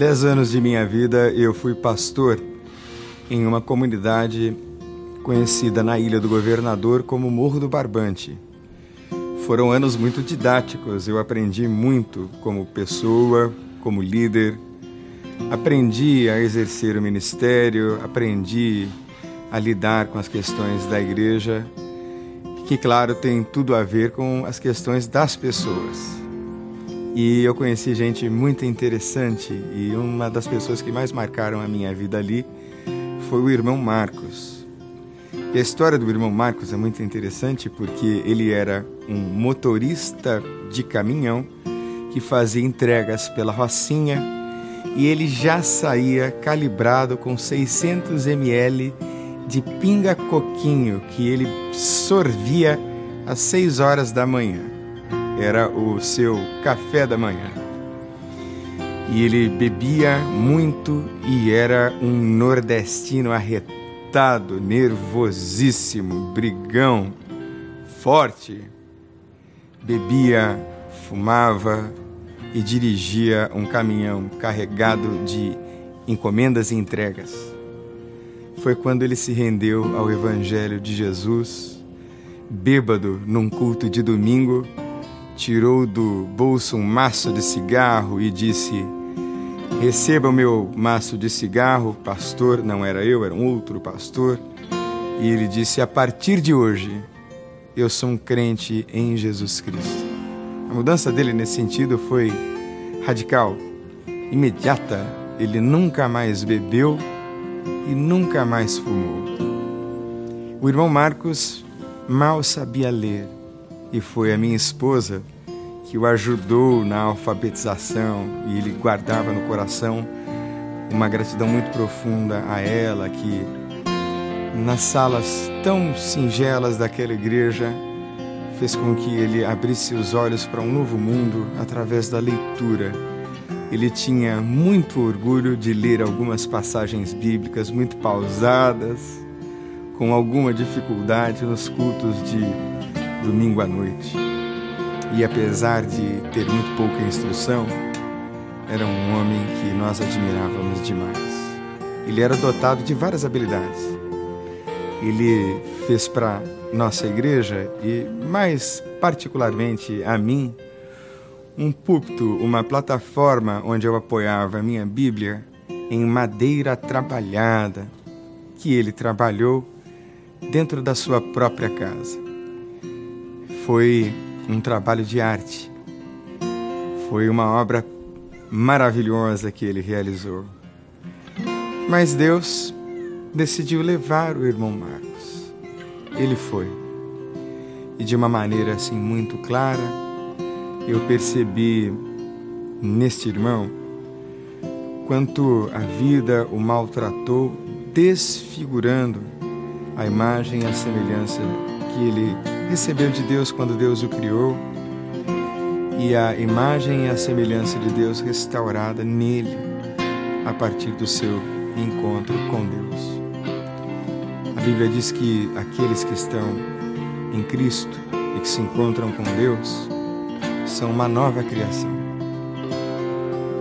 dez anos de minha vida eu fui pastor em uma comunidade conhecida na Ilha do Governador como Morro do Barbante. Foram anos muito didáticos, eu aprendi muito como pessoa, como líder, aprendi a exercer o ministério, aprendi a lidar com as questões da igreja, que, claro, tem tudo a ver com as questões das pessoas. E eu conheci gente muito interessante e uma das pessoas que mais marcaram a minha vida ali foi o irmão Marcos. E a história do irmão Marcos é muito interessante porque ele era um motorista de caminhão que fazia entregas pela Rocinha e ele já saía calibrado com 600 ml de pinga coquinho que ele sorvia às 6 horas da manhã era o seu café da manhã. E ele bebia muito e era um nordestino arretado, nervosíssimo, brigão, forte. Bebia, fumava e dirigia um caminhão carregado de encomendas e entregas. Foi quando ele se rendeu ao Evangelho de Jesus, bêbado num culto de domingo tirou do bolso um maço de cigarro e disse: Receba o meu maço de cigarro, pastor. Não era eu, era um outro pastor. E ele disse: A partir de hoje, eu sou um crente em Jesus Cristo. A mudança dele nesse sentido foi radical, imediata. Ele nunca mais bebeu e nunca mais fumou. O irmão Marcos mal sabia ler e foi a minha esposa que o ajudou na alfabetização e ele guardava no coração uma gratidão muito profunda a ela que nas salas tão singelas daquela igreja fez com que ele abrisse os olhos para um novo mundo através da leitura. Ele tinha muito orgulho de ler algumas passagens bíblicas muito pausadas, com alguma dificuldade nos cultos de domingo à noite. E apesar de ter muito pouca instrução, era um homem que nós admirávamos demais. Ele era dotado de várias habilidades. Ele fez para nossa igreja e mais particularmente a mim um púlpito, uma plataforma onde eu apoiava a minha Bíblia em madeira trabalhada, que ele trabalhou dentro da sua própria casa foi um trabalho de arte. Foi uma obra maravilhosa que ele realizou. Mas Deus decidiu levar o irmão Marcos. Ele foi. E de uma maneira assim muito clara, eu percebi neste irmão quanto a vida o maltratou, desfigurando a imagem e a semelhança que ele recebeu de Deus quando Deus o criou e a imagem e a semelhança de Deus restaurada nele a partir do seu encontro com Deus. A Bíblia diz que aqueles que estão em Cristo e que se encontram com Deus são uma nova criação.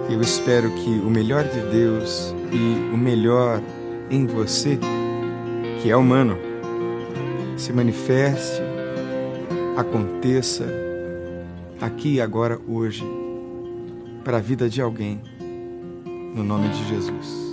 Eu espero que o melhor de Deus e o melhor em você, que é humano, se manifeste aconteça aqui e agora, hoje, para a vida de alguém, no nome de Jesus.